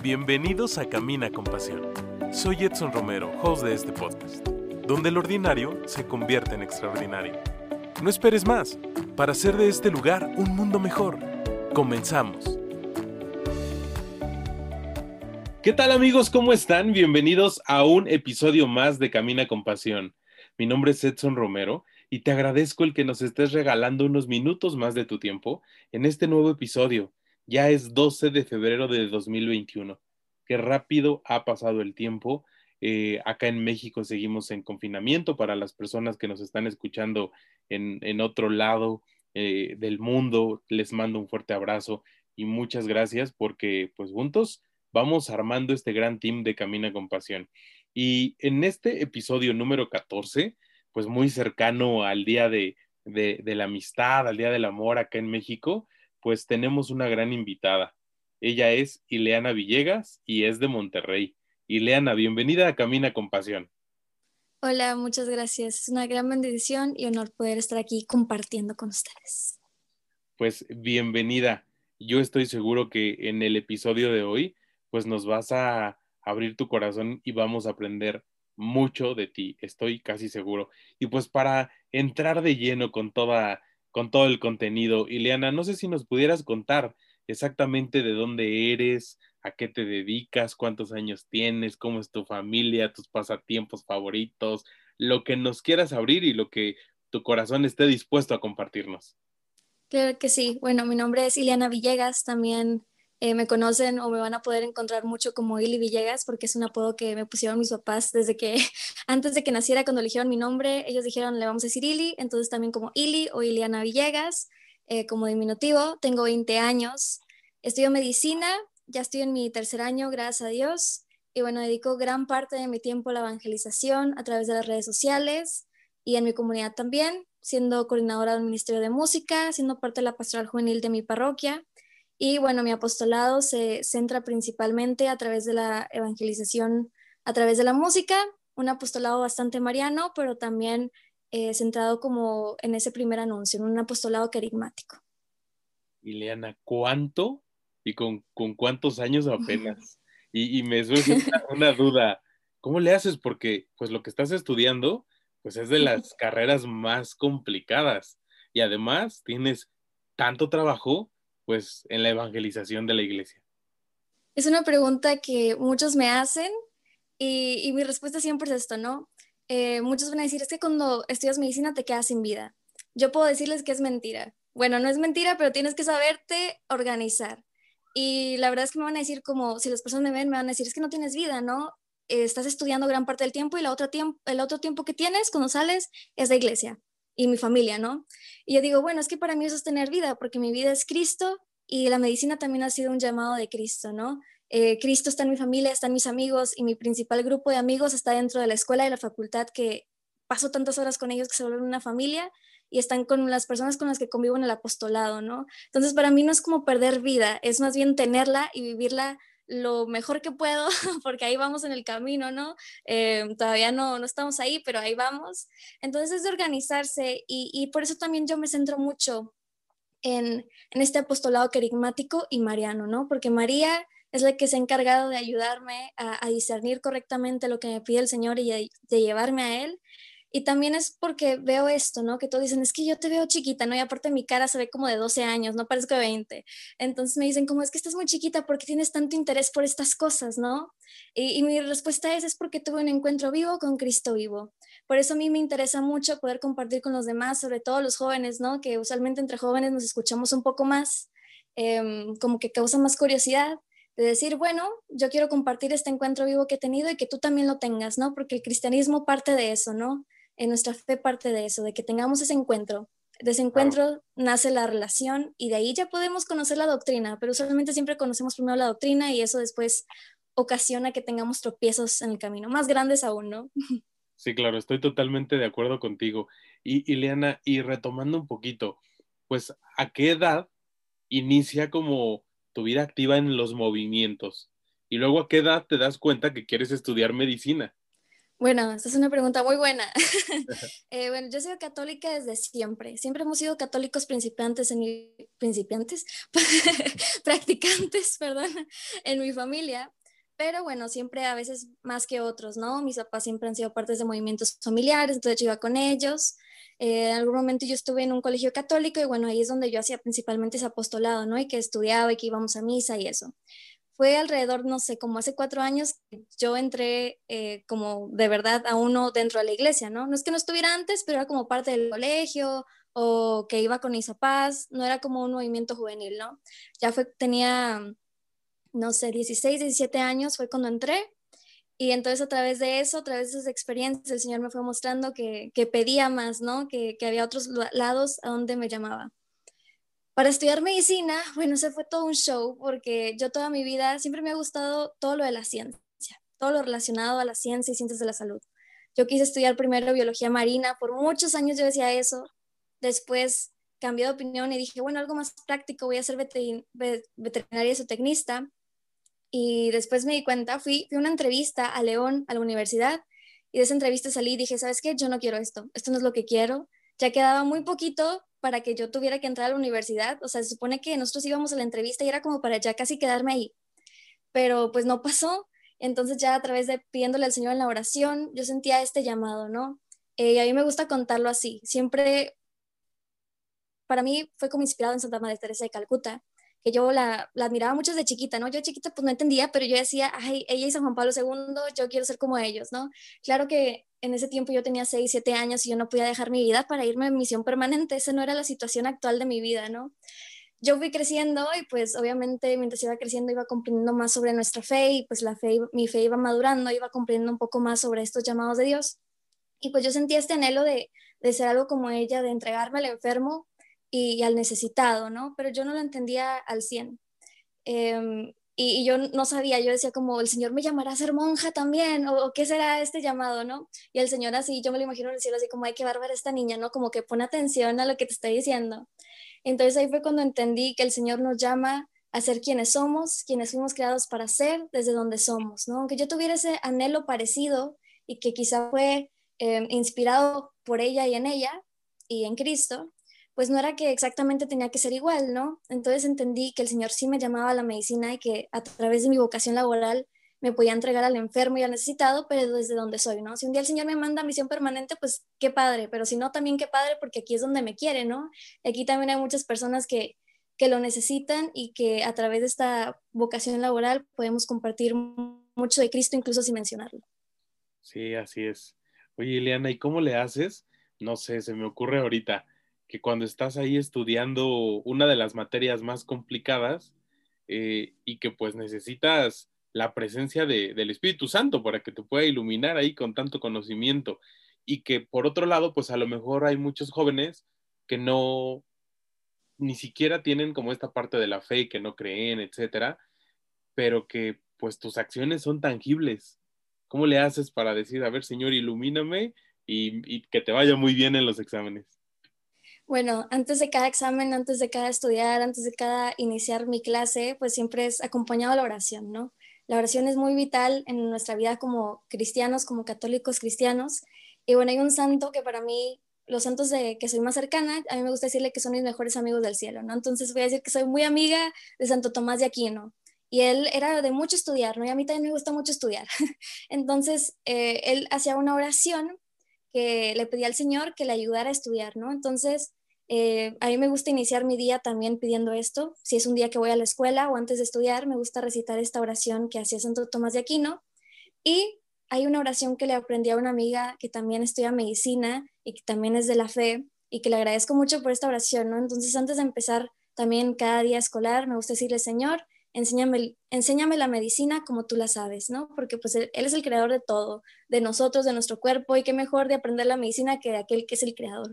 Bienvenidos a Camina con Pasión. Soy Edson Romero, host de este podcast, donde el ordinario se convierte en extraordinario. No esperes más para hacer de este lugar un mundo mejor. Comenzamos. ¿Qué tal amigos? ¿Cómo están? Bienvenidos a un episodio más de Camina con Pasión. Mi nombre es Edson Romero y te agradezco el que nos estés regalando unos minutos más de tu tiempo en este nuevo episodio ya es 12 de febrero de 2021. Qué rápido ha pasado el tiempo. Eh, acá en México seguimos en confinamiento para las personas que nos están escuchando en, otro lado eh, del mundo. Les mando un fuerte abrazo y muchas gracias porque pues juntos vamos armando este gran team de Camina con Pasión. Y en este episodio número 14, pues muy cercano al Día de, de la Amistad, al Día del Amor acá en México, pues tenemos una gran invitada. Ella es Ileana Villegas y es de Monterrey. Ileana, bienvenida a Camina con Pasión. Hola, muchas gracias. Es una gran bendición y honor poder estar aquí compartiendo con ustedes. Pues bienvenida. Yo estoy seguro que en el episodio de hoy, pues nos vas a abrir tu corazón y vamos a aprender mucho de ti, estoy casi seguro. Y pues para entrar de lleno con toda con todo el contenido. Ileana, no sé si nos pudieras contar exactamente de dónde eres, a qué te dedicas, cuántos años tienes, cómo es tu familia, tus pasatiempos favoritos, lo que nos quieras abrir y lo que tu corazón esté dispuesto a compartirnos. Claro que sí. Bueno, mi nombre es Ileana Villegas, también eh, me conocen o me van a poder encontrar mucho como Ili Villegas porque es un apodo que me pusieron mis papás desde que, antes de que naciera, cuando eligieron mi nombre, ellos dijeron, le vamos a decir Ili, entonces también como Ili o Iliana Villegas, eh, como diminutivo, tengo 20 años, estudio medicina, ya estoy en mi tercer año, gracias a Dios, y bueno, dedico gran parte de mi tiempo a la evangelización a través de las redes sociales y en mi comunidad también, siendo coordinadora del Ministerio de Música, siendo parte de la pastoral juvenil de mi parroquia y bueno, mi apostolado se centra principalmente a través de la evangelización, a través de la música, un apostolado bastante mariano, pero también eh, centrado como en ese primer anuncio, en un apostolado carismático. Ileana, ¿cuánto y con, cuántos años apenas? y, me surge una, duda, ¿cómo le haces? Porque pues lo que estás estudiando pues es de las carreras más complicadas y además tienes tanto trabajo pues en la evangelización de la iglesia? Es una pregunta que muchos me hacen y, mi respuesta siempre es esto, ¿no? Eh, muchos van a decir, es que cuando estudias medicina te quedas sin vida. Yo puedo decirles que es mentira. Bueno, no es mentira, pero tienes que saberte organizar. Y la verdad es que me van a decir como, si las personas me ven, me van a decir, es que no tienes vida, ¿no? Estás estudiando gran parte del tiempo y la otra tiempo, el otro tiempo que tienes cuando sales es la iglesia y mi familia, ¿no? Y yo digo, bueno, es que para mí eso es tener vida, porque mi vida es Cristo y la medicina también ha sido un llamado de Cristo, ¿no? Eh, Cristo está en mi familia, están mis amigos y mi principal grupo de amigos está dentro de la escuela y la facultad que paso tantas horas con ellos que se vuelven una familia y están con las personas con las que convivo en el apostolado, ¿no? Entonces para mí no es como perder vida, es más bien tenerla y vivirla lo mejor que puedo, porque ahí vamos en el camino, ¿no? Eh, todavía no, no estamos ahí, pero ahí vamos. Entonces es de organizarse y, y, por eso también yo me centro mucho en, en este apostolado carismático y mariano, ¿no? Porque María es la que se ha encargado de ayudarme a discernir correctamente lo que me pide el Señor y de llevarme a Él. Y también es porque veo esto, ¿no? Que todos dicen, es que yo te veo chiquita, ¿no? Y aparte mi cara se ve como de 12 años, no parezco de 20. Entonces me dicen, como es que estás muy chiquita, porque tienes tanto interés por estas cosas, ¿no? Y, y, mi respuesta es, es porque tuve un encuentro vivo con Cristo vivo. Por eso a mí me interesa mucho poder compartir con los demás, sobre todo los jóvenes, ¿no? Que usualmente entre jóvenes nos escuchamos un poco más, eh, como que causa más curiosidad de decir, bueno, yo quiero compartir este encuentro vivo que he tenido y que tú también lo tengas, ¿no? Porque el cristianismo parte de eso, ¿no? En nuestra fe parte de eso, de que tengamos ese encuentro. De ese encuentro nace la relación y de ahí ya podemos conocer la doctrina, pero usualmente siempre conocemos primero la doctrina y eso después ocasiona que tengamos tropiezos en el camino, más grandes aún, ¿no? Sí, claro, estoy totalmente de acuerdo contigo. Y Ileana, y retomando un poquito, pues, ¿a qué edad inicia como tu vida activa en los movimientos? Y luego, ¿a qué edad te das cuenta que quieres estudiar medicina? Bueno, esta es una pregunta muy buena. eh, bueno, yo he sido católica desde siempre. Siempre hemos sido católicos principiantes en mi, principiantes, practicantes, perdón, en mi familia. Pero bueno, siempre a veces más que otros, ¿no? Mis papás siempre han sido partes de movimientos familiares, entonces yo iba con ellos. Eh, en algún momento yo estuve en un colegio católico y bueno, ahí es donde yo hacía principalmente ese apostolado, ¿no? Y que estudiaba y que íbamos a misa y eso fue alrededor, no sé, como hace cuatro años, yo entré eh, como de verdad a uno dentro de la iglesia, ¿no? No es que no estuviera antes, pero era como parte del colegio o que iba con papás, no era como un movimiento juvenil, ¿no? Ya fue, tenía, no sé, 16, 17 años fue cuando entré y entonces a través de eso, a través de esas experiencias, el Señor me fue mostrando que, que pedía más, ¿no? Que, que había otros lados a donde me llamaba. Para estudiar medicina, bueno, se fue todo un show porque yo toda mi vida siempre me ha gustado todo lo de la ciencia, todo lo relacionado a la ciencia y ciencias de la salud. Yo quise estudiar primero biología marina, por muchos años yo decía eso, después cambié de opinión y dije, bueno, algo más práctico, voy a ser veterinaria zootecnista. Y después me di cuenta, fui, fui a una entrevista a León, a la universidad, y de esa entrevista salí y dije, ¿sabes qué? Yo no quiero esto, esto no es lo que quiero. Ya quedaba muy poquito para que yo tuviera que entrar a la universidad. O sea, se supone que nosotros íbamos a la entrevista y era como para ya casi quedarme ahí. Pero pues no pasó. Entonces ya a través de pidiéndole al Señor en la oración, yo sentía este llamado, ¿no? Eh, y a mí me gusta contarlo así. Siempre, para mí fue como inspirado en Santa Madre Teresa de Calcuta, que yo la, la admiraba mucho desde chiquita, ¿no? Yo chiquita pues no entendía, pero yo decía, ay, ella y San Juan Pablo II, yo quiero ser como ellos, ¿no? Claro que en ese tiempo yo tenía 6, 7 años y yo no podía dejar mi vida para irme en misión permanente, esa no era la situación actual de mi vida, ¿no? Yo fui creciendo y pues obviamente mientras iba creciendo iba comprendiendo más sobre nuestra fe y pues la fe, mi fe iba madurando, iba comprendiendo un poco más sobre estos llamados de Dios. Y pues yo sentía este anhelo de, de ser algo como ella, de entregarme al enfermo y, al necesitado, ¿no? Pero yo no lo entendía al 100. Em, y, yo no sabía, yo decía como, el Señor me llamará a ser monja también, o, qué será este llamado, ¿no? Y el Señor así, yo me lo imagino en el cielo así como, ay, qué bárbara esta niña, ¿no? Como que pone atención a lo que te está diciendo. Entonces ahí fue cuando entendí que el Señor nos llama a ser quienes somos, quienes fuimos creados para ser desde donde somos, ¿no? Aunque yo tuviera ese anhelo parecido y que quizá fue em, inspirado por ella y en ella y en Cristo, pues no era que exactamente tenía que ser igual, ¿no? Entonces entendí que el Señor sí me llamaba a la medicina y que a través de mi vocación laboral me podía entregar al enfermo y al necesitado, pero desde donde soy, ¿no? Si un día el Señor me manda a misión permanente, pues qué padre, pero si no, también qué padre, porque aquí es donde me quiere, ¿no? aquí también hay muchas personas que, que lo necesitan y que a través de esta vocación laboral podemos compartir mucho de Cristo, incluso sin mencionarlo. Sí, así es. Oye, Ileana, ¿y cómo le haces? No sé, se me ocurre ahorita que cuando estás ahí estudiando una de las materias más complicadas eh, y que pues necesitas la presencia del Espíritu Santo para que te pueda iluminar ahí con tanto conocimiento y que por otro lado pues a lo mejor hay muchos jóvenes que no ni siquiera tienen como esta parte de la fe que no creen, etcétera, pero que pues tus acciones son tangibles. ¿Cómo le haces para decir, a ver, Señor, ilumíname y que te vaya muy bien en los exámenes? Bueno, antes de cada examen, antes de cada estudiar, antes de cada iniciar mi clase, pues siempre es acompañado a la oración, ¿no? La oración es muy vital en nuestra vida como cristianos, como católicos cristianos. Y bueno, hay un santo que para mí, los santos de que soy más cercana, a mí me gusta decirle que son mis mejores amigos del cielo, ¿no? Entonces voy a decir que soy muy amiga de Santo Tomás de Aquino. Y él era de mucho estudiar, ¿no? Y a mí también me gusta mucho estudiar. Entonces, eh, él hacía una oración que le pedía al Señor que le ayudara a estudiar, ¿no? Entonces, eh, a mí me gusta iniciar mi día también pidiendo esto. Si es un día que voy a la escuela o antes de estudiar, me gusta recitar esta oración que hacía Santo Tomás de Aquino. Y hay una oración que le aprendí a una amiga que también estudia medicina y que también es de la fe y que le agradezco mucho por esta oración, ¿no? Entonces, antes de empezar también cada día escolar, me gusta decirle, Señor, enséñame, enséñame la medicina como tú la sabes, ¿no? Porque pues él, él, es el creador de todo, de nosotros, de nuestro cuerpo, y qué mejor de aprender la medicina que de aquel que es el creador.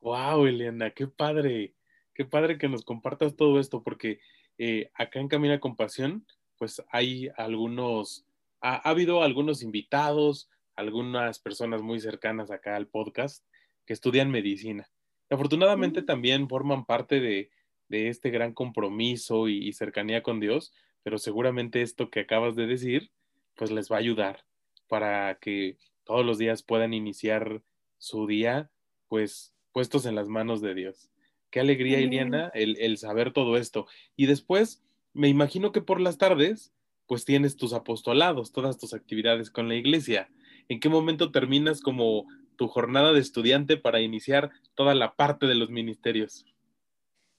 Wow, Eliana, qué padre, qué padre que nos compartas todo esto, porque eh, acá en Camina con Pasión, pues hay algunos, ha, habido algunos invitados, algunas personas muy cercanas acá al podcast que estudian medicina. afortunadamente también forman parte de, este gran compromiso y, cercanía con Dios, pero seguramente esto que acabas de decir, pues les va a ayudar para que todos los días puedan iniciar su día, pues puestos en las manos de Dios. Qué alegría, Iliana, el, el saber todo esto. Y después, me imagino que por las tardes, pues tienes tus apostolados, todas tus actividades con la iglesia. ¿En qué momento terminas como tu jornada de estudiante para iniciar toda la parte de los ministerios?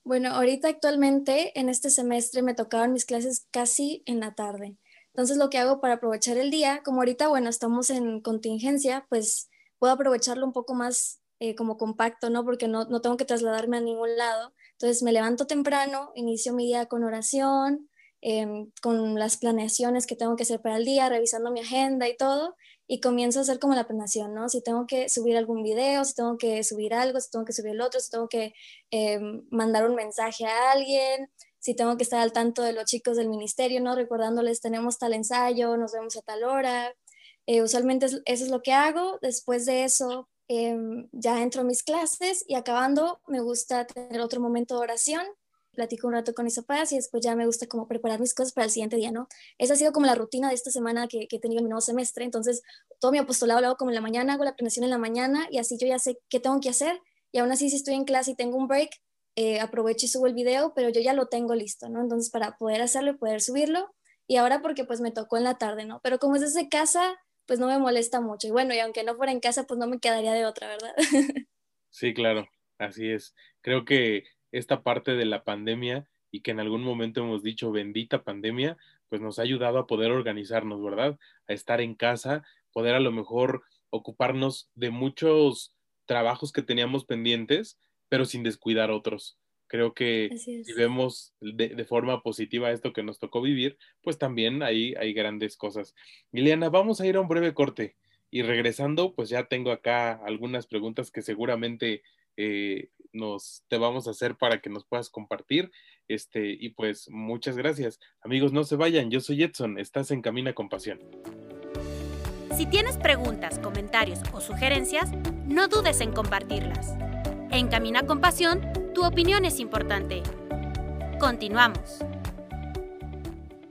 Bueno, ahorita actualmente en este semestre me tocaban mis clases casi en la tarde. Entonces lo que hago para aprovechar el día, como ahorita, bueno, estamos en contingencia, pues puedo aprovecharlo un poco más eh, como compacto, ¿no? Porque no, no tengo que trasladarme a ningún lado. Entonces me levanto temprano, inicio mi día con oración, Em, con las planeaciones que tengo que hacer para el día, revisando mi agenda y todo, y comienzo a hacer como la planeación, ¿no? Si tengo que subir algún video, si tengo que subir algo, si tengo que subir el otro, si tengo que em, mandar un mensaje a alguien, si tengo que estar al tanto de los chicos del ministerio, ¿no? Recordándoles, tenemos tal ensayo, nos vemos a tal hora. Eh, usualmente eso es lo que hago. Después de eso, em, ya entro a mis clases y acabando, me gusta tener otro momento de oración platico un rato con mis papás y después ya me gusta como preparar mis cosas para el siguiente día, ¿no? Esa ha sido como la rutina de esta semana que, que he tenido en mi nuevo semestre, entonces todo mi apostolado lo hago como en la mañana, hago la planeación en la mañana y así yo ya sé qué tengo que hacer y aún así si estoy en clase y tengo un break, eh, aprovecho y subo el video, pero yo ya lo tengo listo, ¿no? Entonces para poder hacerlo y poder subirlo y ahora porque pues me tocó en la tarde, ¿no? Pero como es desde casa, pues no me molesta mucho y bueno, y aunque no fuera en casa, pues no me quedaría de otra, ¿verdad? sí, claro, así es. Creo que esta parte de la pandemia y que en algún momento hemos dicho bendita pandemia, pues nos ha ayudado a poder organizarnos, ¿verdad? A estar en casa, poder a lo mejor ocuparnos de muchos trabajos que teníamos pendientes, pero sin descuidar otros. Creo que si vemos de, forma positiva esto que nos tocó vivir, pues también hay, hay grandes cosas. Liliana, vamos a ir a un breve corte y regresando, pues ya tengo acá algunas preguntas que seguramente eh, nos te vamos a hacer para que nos puedas compartir. Este, y pues muchas gracias. Amigos, no se vayan. Yo soy Edson. Estás en Camina con Pasión. Si tienes preguntas, comentarios o sugerencias, no dudes en compartirlas. En Camina con Pasión, tu opinión es importante. Continuamos.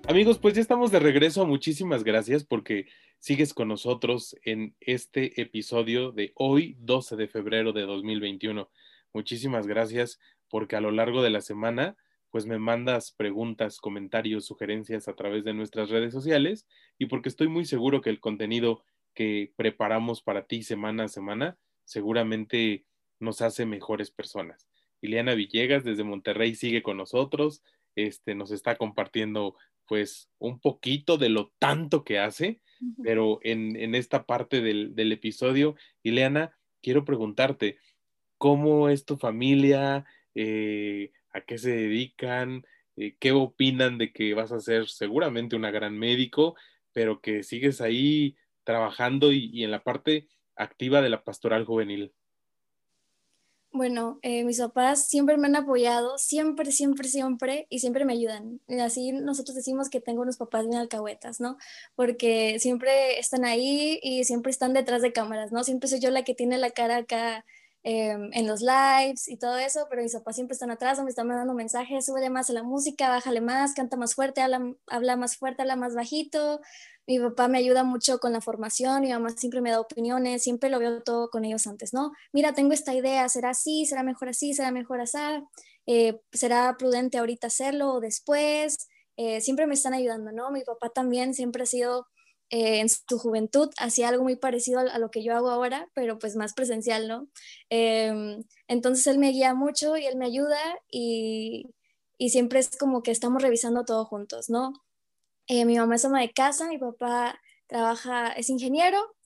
Amigos, pues ya estamos de regreso. Muchísimas gracias porque sigues con nosotros en este episodio de hoy, 12 de febrero de 2021. Muchísimas gracias porque a lo largo de la semana pues me mandas preguntas, comentarios, sugerencias a través de nuestras redes sociales y porque estoy muy seguro que el contenido que preparamos para ti semana a semana seguramente nos hace mejores personas. Ileana Villegas desde Monterrey sigue con nosotros, este, nos está compartiendo pues un poquito de lo tanto que hace, pero en, en esta parte del, del episodio, Ileana, quiero preguntarte, ¿cómo es tu familia? Eh, ¿A qué se dedican? Eh, ¿Qué opinan de que vas a ser seguramente una gran médico, pero que sigues ahí trabajando y, y en la parte activa de la pastoral juvenil? Bueno, eh, mis papás siempre me han apoyado, siempre, siempre, siempre, y siempre me ayudan. Así nosotros decimos que tengo unos papás bien alcahuetas, ¿no? Porque siempre están ahí y siempre están detrás de cámaras, ¿no? Siempre soy yo la que tiene la cara acá em, en los lives y todo eso, pero mis papás siempre están atrás, me están mandando mensajes, súbele más a la música, bájale más, canta más fuerte, habla, habla más fuerte, habla más bajito, mi papá me ayuda mucho con la formación, mi mamá siempre me da opiniones, siempre lo veo todo con ellos antes, ¿no? Mira, tengo esta idea, ¿será así? ¿Será mejor así? ¿Será mejor así? Eh, ¿Será prudente ahorita hacerlo o después? Eh, siempre me están ayudando, ¿no? Mi papá también siempre ha sido, eh, en su juventud, hacía algo muy parecido a, lo que yo hago ahora, pero pues más presencial, ¿no? Em, entonces él me guía mucho y él me ayuda y, y siempre es como que estamos revisando todo juntos, ¿no? Eh, mi mamá es ama de casa, mi papá trabaja, es ingeniero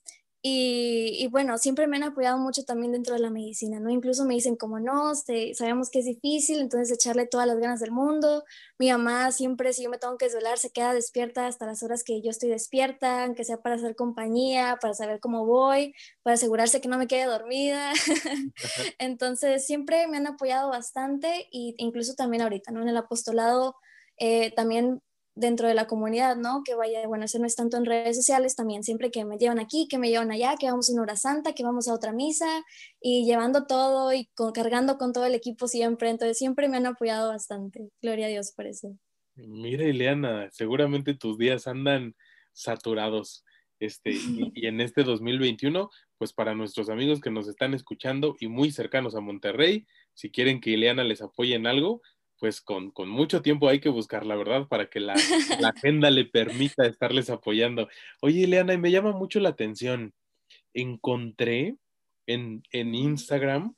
y, bueno, siempre me han apoyado mucho también dentro de la medicina, ¿no? Incluso me dicen como no, este, sabemos que es difícil, entonces echarle todas las ganas del mundo. Mi mamá siempre, si yo me tengo que desvelar, se queda despierta hasta las horas que yo estoy despierta, aunque sea para hacer compañía, para saber cómo voy, para asegurarse que no me quede dormida. entonces, siempre me han apoyado bastante e incluso también ahorita, ¿no? En el apostolado eh, también dentro de la comunidad, ¿no? Que vaya, bueno, eso no es tanto en redes sociales, también siempre que me llevan aquí, que me llevan allá, que vamos a una hora santa, que vamos a otra misa y llevando todo y cargando con todo el equipo siempre, entonces siempre me han apoyado bastante. Gloria a Dios por eso. Mira, Ileana, seguramente tus días andan saturados. Este, y, en este 2021, pues para nuestros amigos que nos están escuchando y muy cercanos a Monterrey, si quieren que Ileana les apoye en algo, pues con, mucho tiempo hay que buscar, la verdad, para que la, la agenda le permita estarles apoyando. Oye, Ileana, y me llama mucho la atención. Encontré en, en Instagram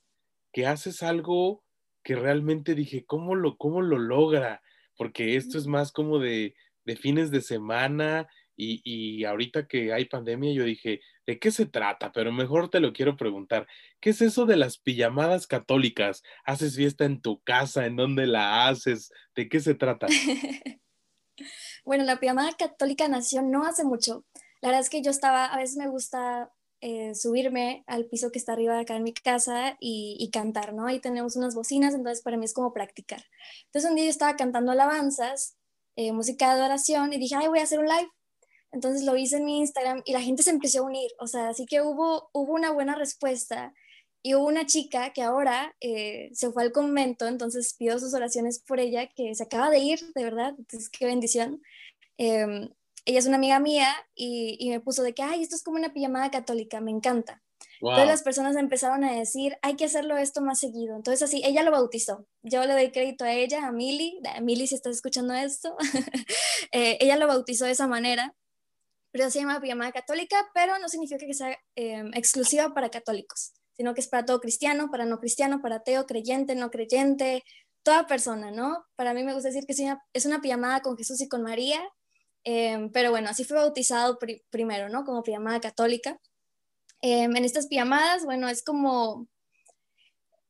que haces algo que realmente dije, ¿cómo lo, cómo lo logra? Porque esto es más como de, de fines de semana y, y, ahorita que hay pandemia, yo dije, ¿de qué se trata? Pero mejor te lo quiero preguntar. ¿Qué es eso de las pijamadas católicas? ¿Haces fiesta en tu casa? ¿En dónde la haces? ¿De qué se trata? bueno, la pijamada católica nació no hace mucho. La verdad es que yo estaba, a veces me gusta eh, subirme al piso que está arriba de acá en mi casa y, cantar, ¿no? Ahí tenemos unas bocinas, entonces para mí es como practicar. Entonces un día yo estaba cantando alabanzas, eh, música de oración y dije, ay, voy a hacer un live. Entonces lo hice en mi Instagram y la gente se empezó a unir, o sea, así que hubo, hubo una buena respuesta y hubo una chica que ahora eh, se fue al convento, entonces pido sus oraciones por ella, que se acaba de ir, de verdad, entonces qué bendición. Em, ella es una amiga mía y, me puso de que, ay, esto es como una pijamada católica, me encanta. Entonces las personas empezaron a decir, hay que hacerlo esto más seguido. Entonces así, ella lo bautizó. Yo le doy crédito a ella, a Mili, a Mili si estás escuchando esto, eh, ella lo bautizó de esa manera. Pero se llama pijamada católica, pero no significa que sea em, exclusiva para católicos, sino que es para todo cristiano, para no cristiano, para ateo, creyente, no creyente, toda persona, ¿no? Para mí me gusta decir que es una, es una pijamada con Jesús y con María, Em, pero bueno, así fue bautizado primero, ¿no? Como pijamada católica. Em, en estas pijamadas, bueno, es como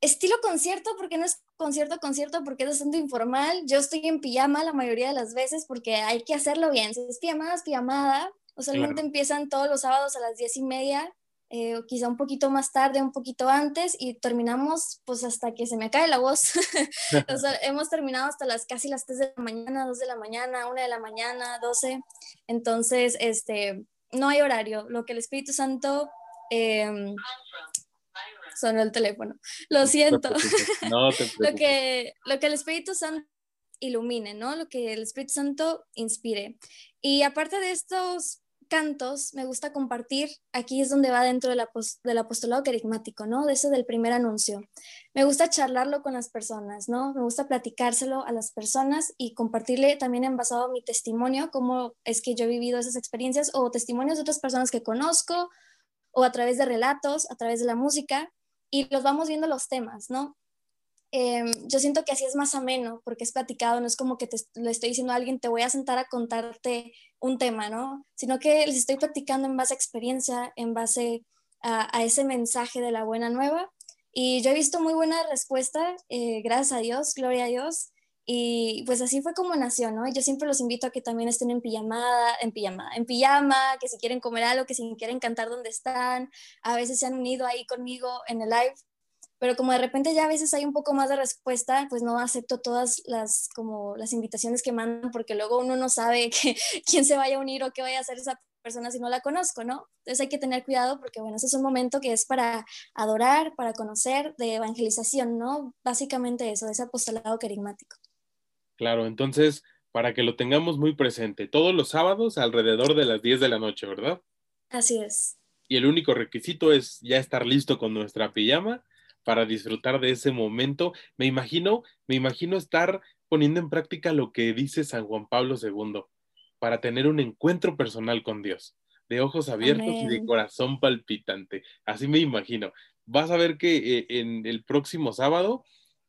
estilo concierto, porque no es concierto, concierto, porque es bastante informal. Yo estoy en pijama la mayoría de las veces porque hay que hacerlo bien. Si es pijamada, es pijamada. Usualmente empiezan todos los sábados a las diez y media eh, quizá un poquito más tarde, un poquito antes, y terminamos pues hasta que se me cae la voz. o sea, hemos terminado hasta las casi las 3 de la mañana, 2 de la mañana, 1 de la mañana, 12. Entonces, este, no hay horario. Lo que el Espíritu Santo... Eh, sonó el teléfono. Lo siento. No te lo, que, lo que el Espíritu Santo ilumine, ¿no? Lo que el Espíritu Santo inspire. Y aparte de estos cantos me gusta compartir, aquí es donde va dentro del apostolado carismático, ¿no? De ese del primer anuncio. Me gusta charlarlo con las personas, ¿no? Me gusta platicárselo a las personas y compartirle también en basado mi testimonio, cómo es que yo he vivido esas experiencias o testimonios de otras personas que conozco o a través de relatos, a través de la música y los vamos viendo los temas, ¿no? Em, yo siento que así es más ameno porque es platicado, no es como que te, le estoy diciendo a alguien, te voy a sentar a contarte un tema, ¿no? Sino que les estoy platicando en base a experiencia, en base a, ese mensaje de la buena nueva. Y yo he visto muy buena respuesta, eh, gracias a Dios, gloria a Dios. Y pues así fue como nació, ¿no? Yo siempre los invito a que también estén en pijamada, en pijama, en pijama, que si quieren comer algo, que si quieren cantar donde están. A veces se han unido ahí conmigo en el live pero como de repente ya a veces hay un poco más de respuesta, pues no acepto todas las como las invitaciones que mandan porque luego uno no sabe que, quién se vaya a unir o qué vaya a hacer esa persona si no la conozco, ¿no? Entonces hay que tener cuidado porque bueno, ese es un momento que es para adorar, para conocer, de evangelización, ¿no? Básicamente eso, de ese apostolado carismático. Claro, entonces para que lo tengamos muy presente, todos los sábados alrededor de las 10 de la noche, ¿verdad? Así es. Y el único requisito es ya estar listo con nuestra pijama para disfrutar de ese momento. Me imagino, me imagino estar poniendo en práctica lo que dice San Juan Pablo II, para tener un encuentro personal con Dios, de ojos abiertos y de corazón palpitante. Así me imagino. Vas a ver que eh, en el próximo sábado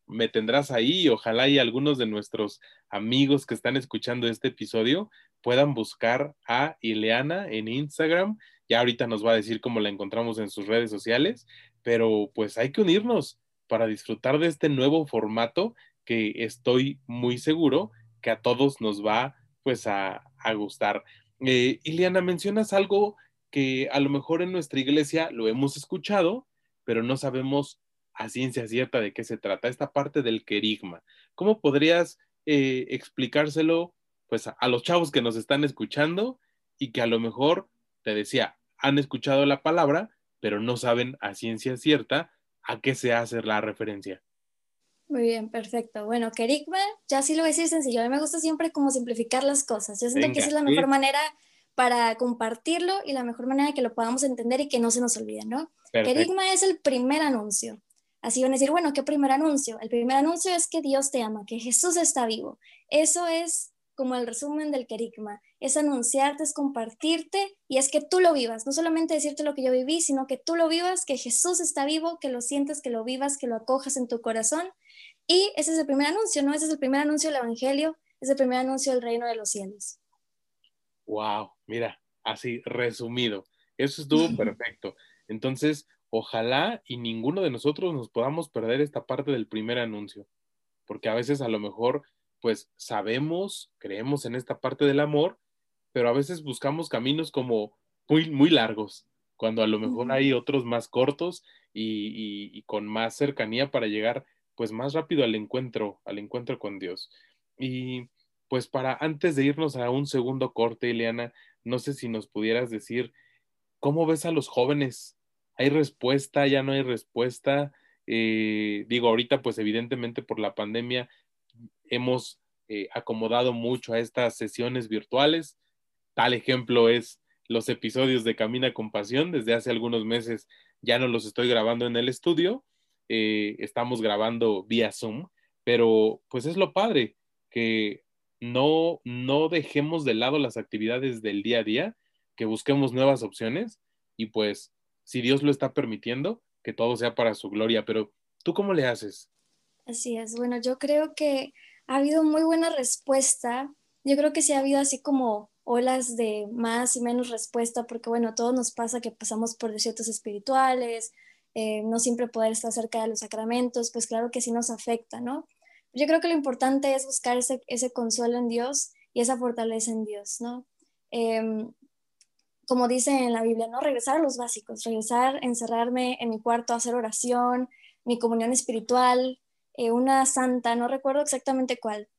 me tendrás ahí y ojalá y algunos de nuestros amigos que están escuchando este episodio puedan buscar a Ileana en Instagram. Ya ahorita nos va a decir cómo la encontramos en sus redes sociales, pero pues hay que unirnos para disfrutar de este nuevo formato que estoy muy seguro que a todos nos va pues a, gustar. Eh, Ileana, mencionas algo que a lo mejor en nuestra iglesia lo hemos escuchado, pero no sabemos a ciencia cierta de qué se trata, esta parte del querigma. ¿Cómo podrías eh, explicárselo pues a, los chavos que nos están escuchando y que a lo mejor, te decía, han escuchado la palabra, pero no saben a ciencia cierta a qué se hace la referencia. Muy bien, perfecto. Bueno, querigma, ya sí lo voy a decir sencillo. A mí me gusta siempre como simplificar las cosas. Yo siento que esa es la mejor manera para compartirlo y la mejor manera de que lo podamos entender y que no se nos olvide, ¿no? Querigma es el primer anuncio. Así van a decir, bueno, ¿qué primer anuncio? El primer anuncio es que Dios te ama, que Jesús está vivo. Eso es como el resumen del querigma. Es anunciarte, es compartirte y es que tú lo vivas. No solamente decirte lo que yo viví, sino que tú lo vivas, que Jesús está vivo, que lo sientes, que lo vivas, que lo acojas en tu corazón. Y ese es el primer anuncio, ¿no? Ese es el primer anuncio del Evangelio, es el primer anuncio del reino de los cielos. Wow, mira, así resumido. Eso estuvo perfecto. Entonces, ojalá y ninguno de nosotros nos podamos perder esta parte del primer anuncio, porque a veces a lo mejor, pues sabemos, creemos en esta parte del amor, pero a veces buscamos caminos como muy, muy largos, cuando a lo mejor hay otros más cortos y, y con más cercanía para llegar pues más rápido al encuentro, al encuentro con Dios. Y pues para antes de irnos a un segundo corte, Ileana, no sé si nos pudieras decir, ¿cómo ves a los jóvenes? ¿Hay respuesta? ¿Ya no hay respuesta? Eh, digo, ahorita pues evidentemente por la pandemia hemos eh, acomodado mucho a estas sesiones virtuales. Tal ejemplo es los episodios de Camina con Pasión. Desde hace algunos meses ya no los estoy grabando en el estudio, eh, estamos grabando vía Zoom, pero pues es lo padre que no, no dejemos de lado las actividades del día a día, que busquemos nuevas opciones y pues si Dios lo está permitiendo, que todo sea para su gloria. Pero ¿tú cómo le haces? Así es. Bueno, yo creo que ha habido muy buena respuesta. Yo creo que sí ha habido así como olas de más y menos respuesta, porque bueno, todo nos pasa que pasamos por desiertos espirituales, eh, no siempre poder estar cerca de los sacramentos, pues claro que sí nos afecta, ¿no? Yo creo que lo importante es buscar ese, consuelo en Dios y esa fortaleza en Dios, ¿no? Em, como dice en la Biblia, ¿no? Regresar a los básicos, regresar, encerrarme en mi cuarto, hacer oración, mi comunión espiritual, eh, una santa, no recuerdo exactamente cuál.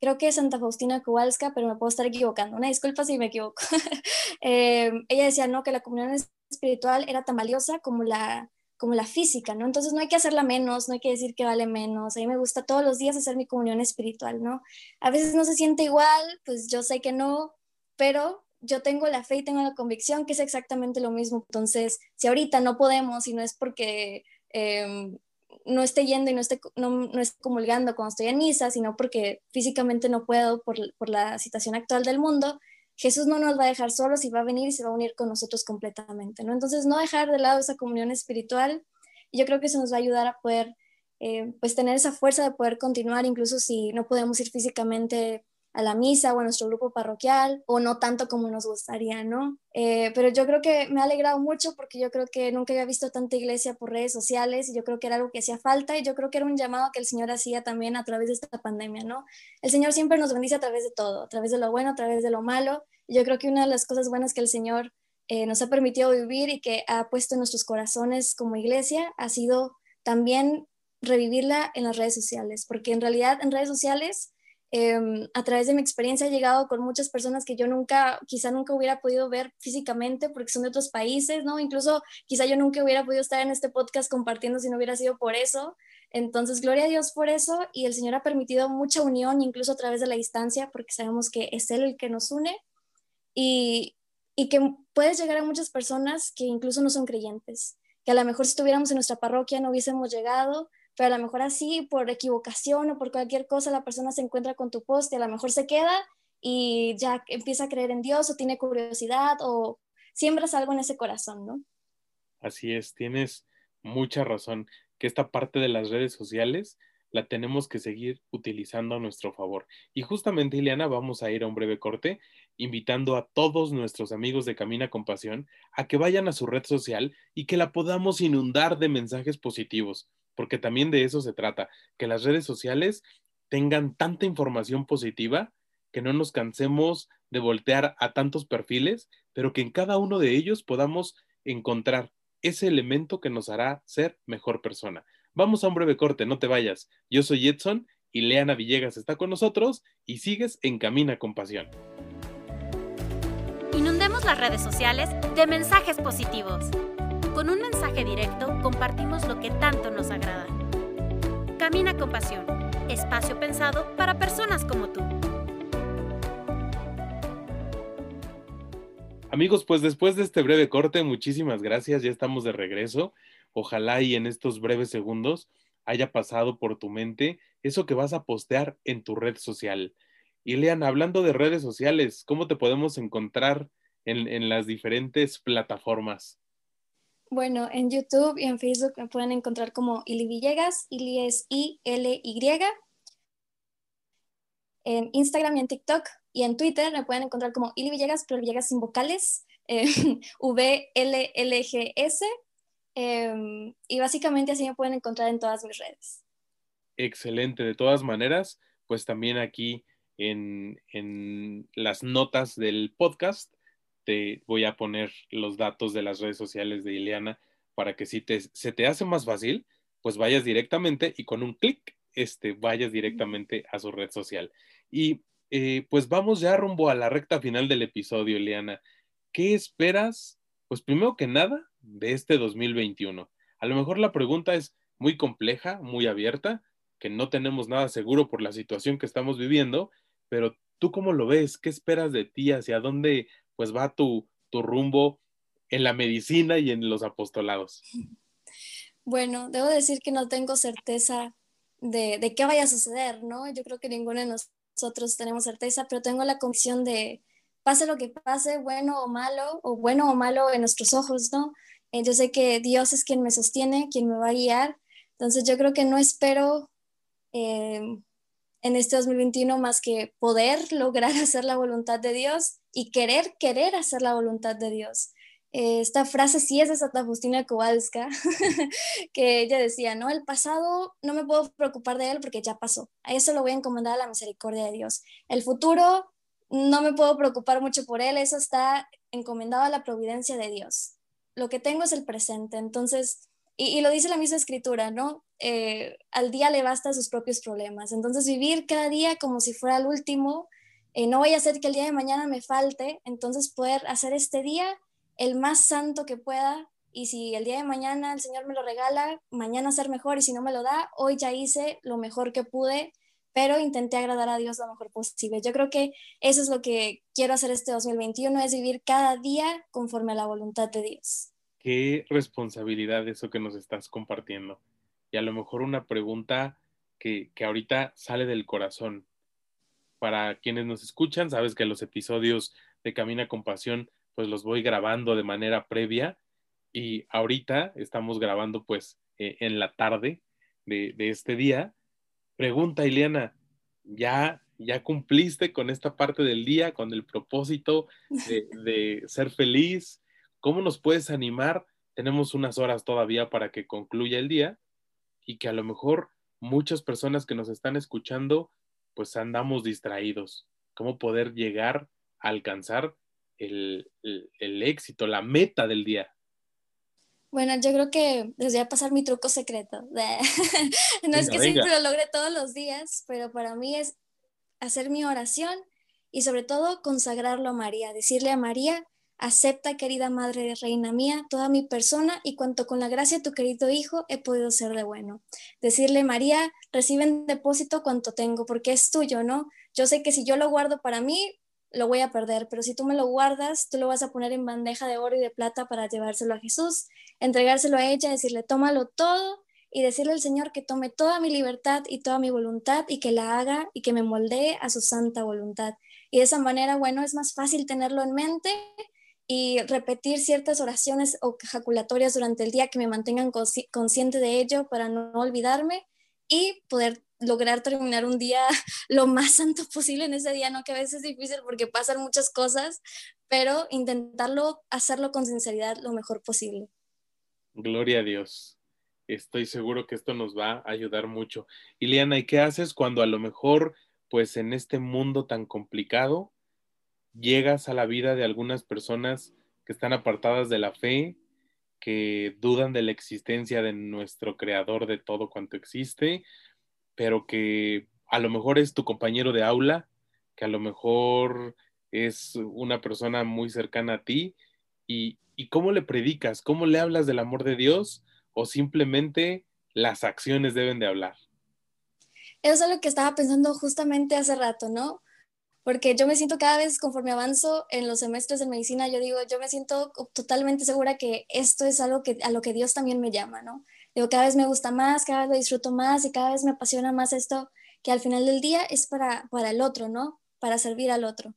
Creo que Santa Faustina Kowalska, pero me puedo estar equivocando. Una disculpa si me equivoco. Em, ella decía, ¿no? Que la comunión espiritual era tan valiosa como la, como la física, ¿no? Entonces no hay que hacerla menos, no hay que decir que vale menos. A mí me gusta todos los días hacer mi comunión espiritual, ¿no? A veces no se siente igual, pues yo sé que no, pero yo tengo la fe y tengo la convicción que es exactamente lo mismo. Entonces, si ahorita no podemos y no es porque em, no esté yendo y no esté, no, no esté comulgando cuando estoy en misa, sino porque físicamente no puedo por, por la situación actual del mundo, Jesús no nos va a dejar solos y va a venir y se va a unir con nosotros completamente, ¿no? Entonces, no dejar de lado esa comunión espiritual, yo creo que eso nos va a ayudar a poder, eh, pues, tener esa fuerza de poder continuar, incluso si no podemos ir físicamente a la misa o a nuestro grupo parroquial o no tanto como nos gustaría, ¿no? Eh, pero yo creo que me ha alegrado mucho porque yo creo que nunca había visto tanta iglesia por redes sociales y yo creo que era algo que hacía falta y yo creo que era un llamado que el Señor hacía también a través de esta pandemia, ¿no? El Señor siempre nos bendice a través de todo, a través de lo bueno, a través de lo malo. Y yo creo que una de las cosas buenas que el Señor eh, nos ha permitido vivir y que ha puesto en nuestros corazones como iglesia ha sido también revivirla en las redes sociales, porque en realidad en redes sociales Em, a través de mi experiencia he llegado con muchas personas que yo nunca, quizá nunca hubiera podido ver físicamente porque son de otros países, ¿no? Incluso quizá yo nunca hubiera podido estar en este podcast compartiendo si no hubiera sido por eso. Entonces, gloria a Dios por eso y el Señor ha permitido mucha unión, incluso a través de la distancia, porque sabemos que es Él el que nos une y, y que puedes llegar a muchas personas que incluso no son creyentes, que a lo mejor si estuviéramos en nuestra parroquia no hubiésemos llegado, pero a lo mejor así, por equivocación o por cualquier cosa, la persona se encuentra con tu post y a lo mejor se queda y ya empieza a creer en Dios o tiene curiosidad o siembras algo en ese corazón, ¿no? Así es, tienes mucha razón, que esta parte de las redes sociales la tenemos que seguir utilizando a nuestro favor. Y justamente, Ileana, vamos a ir a un breve corte, invitando a todos nuestros amigos de Camina con Pasión a que vayan a su red social y que la podamos inundar de mensajes positivos porque también de eso se trata, que las redes sociales tengan tanta información positiva que no nos cansemos de voltear a tantos perfiles, pero que en cada uno de ellos podamos encontrar ese elemento que nos hará ser mejor persona. Vamos a un breve corte, no te vayas. Yo soy Edson y Leana Villegas está con nosotros y sigues en Camina con Pasión. Inundemos las redes sociales de mensajes positivos. Con un mensaje directo compartimos lo que tanto nos agrada. Camina con pasión. Espacio pensado para personas como tú. Amigos, pues después de este breve corte, muchísimas gracias, ya estamos de regreso. Ojalá y en estos breves segundos haya pasado por tu mente eso que vas a postear en tu red social. Y Lean, hablando de redes sociales, ¿cómo te podemos encontrar en, en las diferentes plataformas? Bueno, en YouTube y en Facebook me pueden encontrar como Ili Villegas, Ili es I-L-Y. En Instagram y en TikTok y en Twitter me pueden encontrar como Ili Villegas, pero Villegas sin vocales, eh, V-L-L-G-S. Em, y básicamente así me pueden encontrar en todas mis redes. Excelente, de todas maneras, pues también aquí en, en las notas del podcast te voy a poner los datos de las redes sociales de Ileana para que si te, se te hace más fácil, pues vayas directamente y con un clic este, vayas directamente a su red social. Y eh, pues vamos ya rumbo a la recta final del episodio, Ileana. ¿Qué esperas? Pues primero que nada, de este 2021. A lo mejor la pregunta es muy compleja, muy abierta, que no tenemos nada seguro por la situación que estamos viviendo, pero tú cómo lo ves? ¿Qué esperas de ti? ¿Hacia dónde pues va tu, tu rumbo en la medicina y en los apostolados? Bueno, debo decir que no tengo certeza de, de, qué vaya a suceder, ¿no? Yo creo que ninguno de nosotros tenemos certeza, pero tengo la convicción de, pase lo que pase, bueno o malo, o bueno o malo en nuestros ojos, ¿no? Eh, yo sé que Dios es quien me sostiene, quien me va a guiar, entonces yo creo que no espero eh, en este 2021 más que poder lograr hacer la voluntad de Dios y querer, querer hacer la voluntad de Dios. Eh, esta frase sí es de Santa Justina Kowalska, que ella decía, ¿no? El pasado no me puedo preocupar de él porque ya pasó. A eso lo voy a encomendar a la misericordia de Dios. El futuro no me puedo preocupar mucho por él, eso está encomendado a la providencia de Dios. Lo que tengo es el presente. Entonces, y, lo dice la misma escritura, ¿no? Eh, al día le basta sus propios problemas. Entonces, vivir cada día como si fuera el último, eh, no voy a hacer que el día de mañana me falte, entonces poder hacer este día el más santo que pueda. Y si el día de mañana el Señor me lo regala, mañana ser mejor. Y si no me lo da, hoy ya hice lo mejor que pude, pero intenté agradar a Dios lo mejor posible. Yo creo que eso es lo que quiero hacer este 2021, es vivir cada día conforme a la voluntad de Dios qué responsabilidad eso que nos estás compartiendo. Y a lo mejor una pregunta que, que ahorita sale del corazón. Para quienes nos escuchan, sabes que los episodios de Camina con Pasión, pues los voy grabando de manera previa y ahorita estamos grabando pues eh, en la tarde de, de, este día. Pregunta, Ileana, ¿ya, ¿ya cumpliste con esta parte del día, con el propósito de, de ser feliz? ¿Cómo nos puedes animar? Tenemos unas horas todavía para que concluya el día y que a lo mejor muchas personas que nos están escuchando, pues andamos distraídos. ¿Cómo poder llegar a alcanzar el, el, éxito, la meta del día? Bueno, yo creo que les voy a pasar mi truco secreto. no es que siempre lo logre todos los días, pero para mí es hacer mi oración y sobre todo consagrarlo a María, decirle a María, Acepta, querida Madre Reina mía, toda mi persona y cuanto con la gracia de tu querido Hijo he podido ser de bueno. Decirle, María, recibe en depósito cuanto tengo, porque es tuyo, ¿no? Yo sé que si yo lo guardo para mí, lo voy a perder, pero si tú me lo guardas, tú lo vas a poner en bandeja de oro y de plata para llevárselo a Jesús, entregárselo a ella, decirle, tómalo todo y decirle al Señor que tome toda mi libertad y toda mi voluntad y que la haga y que me moldee a su santa voluntad. Y de esa manera, bueno, es más fácil tenerlo en mente y repetir ciertas oraciones o ejaculatorias durante el día que me mantengan consciente de ello para no olvidarme y poder lograr terminar un día lo más santo posible en ese día, ¿no? Que a veces es difícil porque pasan muchas cosas, pero intentarlo, hacerlo con sinceridad lo mejor posible. Gloria a Dios. Estoy seguro que esto nos va a ayudar mucho. Iliana, ¿y qué haces cuando a lo mejor, pues en este mundo tan complicado, llegas a la vida de algunas personas que están apartadas de la fe, que dudan de la existencia de nuestro creador de todo cuanto existe, pero que a lo mejor es tu compañero de aula, que a lo mejor es una persona muy cercana a ti, y, y cómo le predicas, cómo le hablas del amor de Dios, o simplemente las acciones deben de hablar. Eso es lo que estaba pensando justamente hace rato, ¿no? Porque yo me siento cada vez conforme avanzo en los semestres de medicina, yo digo, yo me siento totalmente segura que esto es algo que, a lo que Dios también me llama, ¿no? Digo, cada vez me gusta más, cada vez lo disfruto más y cada vez me apasiona más esto, que al final del día es para, para el otro, ¿no? Para servir al otro.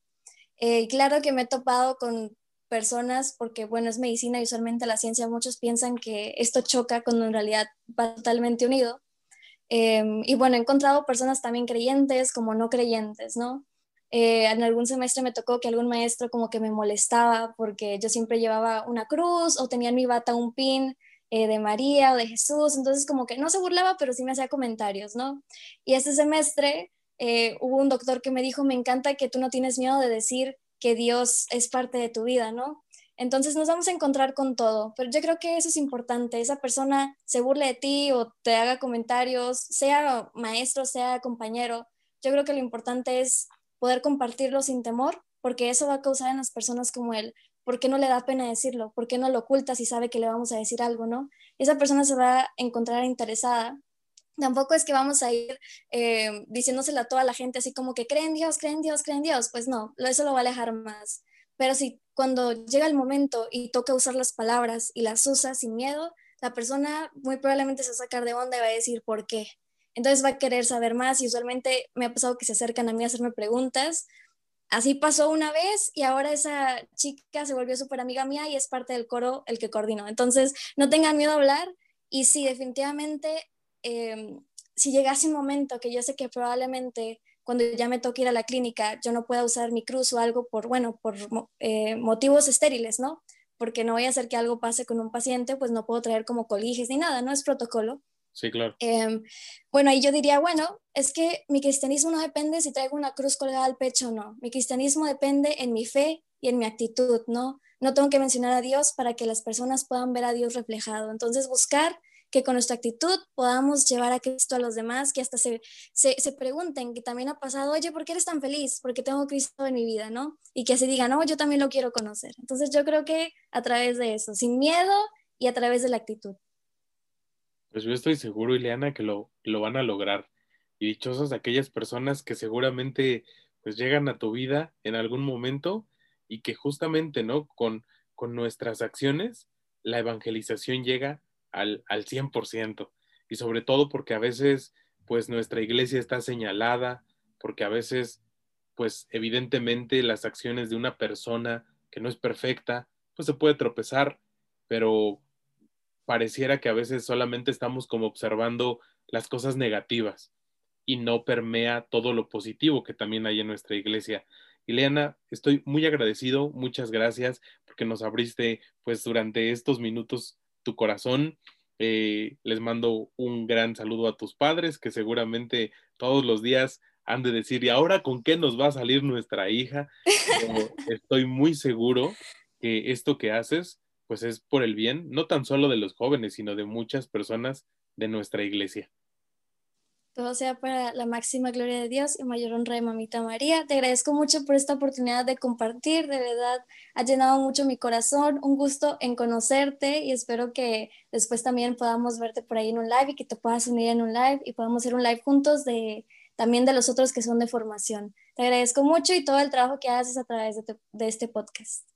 Eh, claro que me he topado con personas, porque bueno, es medicina y usualmente la ciencia, muchos piensan que esto choca cuando en realidad va totalmente unido. Em, y bueno, he encontrado personas también creyentes como no creyentes, ¿no? Eh, en algún semestre me tocó que algún maestro como que me molestaba porque yo siempre llevaba una cruz o tenía en mi bata un pin eh, de María o de Jesús, entonces como que no se burlaba, pero sí me hacía comentarios, ¿no? Y este semestre eh, hubo un doctor que me dijo, me encanta que tú no tienes miedo de decir que Dios es parte de tu vida, ¿no? Entonces nos vamos a encontrar con todo, pero yo creo que eso es importante, esa persona se burle de ti o te haga comentarios, sea maestro, sea compañero, yo creo que lo importante es poder compartirlo sin temor, porque eso va a causar en las personas como él, ¿por qué no le da pena decirlo? ¿Por qué no lo oculta si sabe que le vamos a decir algo, no? Esa persona se va a encontrar interesada. Tampoco es que vamos a ir eh, diciéndoselo a toda la gente así como que creen Dios, creen Dios, creen Dios. Pues no, eso lo va a alejar más. Pero si cuando llega el momento y toca usar las palabras y las usa sin miedo, la persona muy probablemente se va a sacar de onda y va a decir por qué. Entonces va a querer saber más y usualmente me ha pasado que se acercan a mí a hacerme preguntas. Así pasó una vez y ahora esa chica se volvió súper amiga mía y es parte del coro el que coordino. Entonces no tengan miedo a hablar y sí, definitivamente, em, si llegase un momento que yo sé que probablemente cuando ya me toque ir a la clínica, yo no pueda usar mi cruz o algo por, bueno, por eh, motivos estériles, ¿no? Porque no voy a hacer que algo pase con un paciente, pues no puedo traer como coliges ni nada, no es protocolo. Sí, claro. Em, bueno, ahí yo diría, bueno, es que mi cristianismo no depende si traigo una cruz colgada al pecho o no. Mi cristianismo depende en mi fe y en mi actitud, ¿no? No tengo que mencionar a Dios para que las personas puedan ver a Dios reflejado. Entonces, buscar que con nuestra actitud podamos llevar a Cristo a los demás, que hasta se, se, se, pregunten, que también ha pasado, oye, ¿por qué eres tan feliz? Porque tengo Cristo en mi vida, ¿no? Y que así digan, no, yo también lo quiero conocer. Entonces yo creo que a través de eso, sin miedo y a través de la actitud. Pues yo estoy seguro, Ileana, que lo, lo van a lograr. Y dichosos aquellas personas que seguramente pues llegan a tu vida en algún momento y que justamente, ¿no? Con, con nuestras acciones, la evangelización llega al, al 100%. Y sobre todo porque a veces, pues nuestra iglesia está señalada, porque a veces, pues evidentemente las acciones de una persona que no es perfecta, pues se puede tropezar, pero pareciera que a veces solamente estamos como observando las cosas negativas y no permea todo lo positivo que también hay en nuestra iglesia. Ileana, estoy muy agradecido, muchas gracias porque nos abriste pues durante estos minutos tu corazón. Eh, les mando un gran saludo a tus padres que seguramente todos los días han de decir, ¿y ahora con qué nos va a salir nuestra hija? estoy muy seguro que esto que haces, pues es por el bien, no tan solo de los jóvenes, sino de muchas personas de nuestra iglesia todo sea para la máxima gloria de Dios y mayor honra de Mamita María. Te agradezco mucho por esta oportunidad de compartir, de verdad ha llenado mucho mi corazón, un gusto en conocerte y espero que después también podamos verte por ahí en un live y que te puedas unir en un live y podamos hacer un live juntos de también de los otros que son de formación. Te agradezco mucho y todo el trabajo que haces a través de, de este podcast.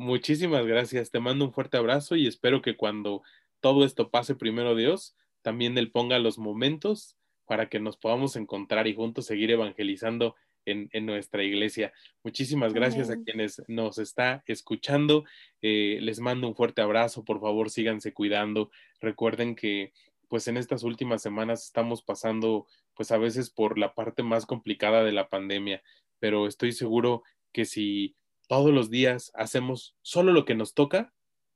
Muchísimas gracias, te mando un fuerte abrazo y espero que cuando todo esto pase primero Dios, también Él ponga los momentos para que nos podamos encontrar y juntos seguir evangelizando en, nuestra iglesia. Muchísimas gracias a quienes nos está escuchando. Eh, les mando un fuerte abrazo. Por favor, síganse cuidando. Recuerden que pues en estas últimas semanas estamos pasando pues a veces por la parte más complicada de la pandemia, pero estoy seguro que si todos los días hacemos solo lo que nos toca,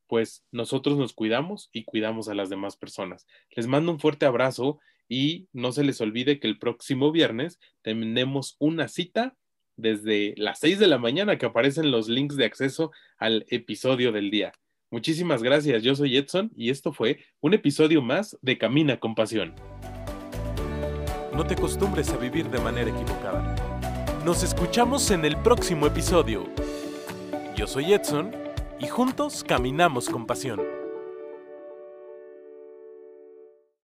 pues nosotros nos cuidamos y cuidamos a las demás personas. Les mando un fuerte abrazo y no se les olvide que el próximo viernes tenemos una cita desde las 6 de la mañana que aparecen los links de acceso al episodio del día. Muchísimas gracias, yo soy Edson y esto fue un episodio más de Camina con Pasión. No te acostumbres a vivir de manera equivocada. Nos escuchamos en el próximo episodio. Yo soy Edson y juntos caminamos con pasión.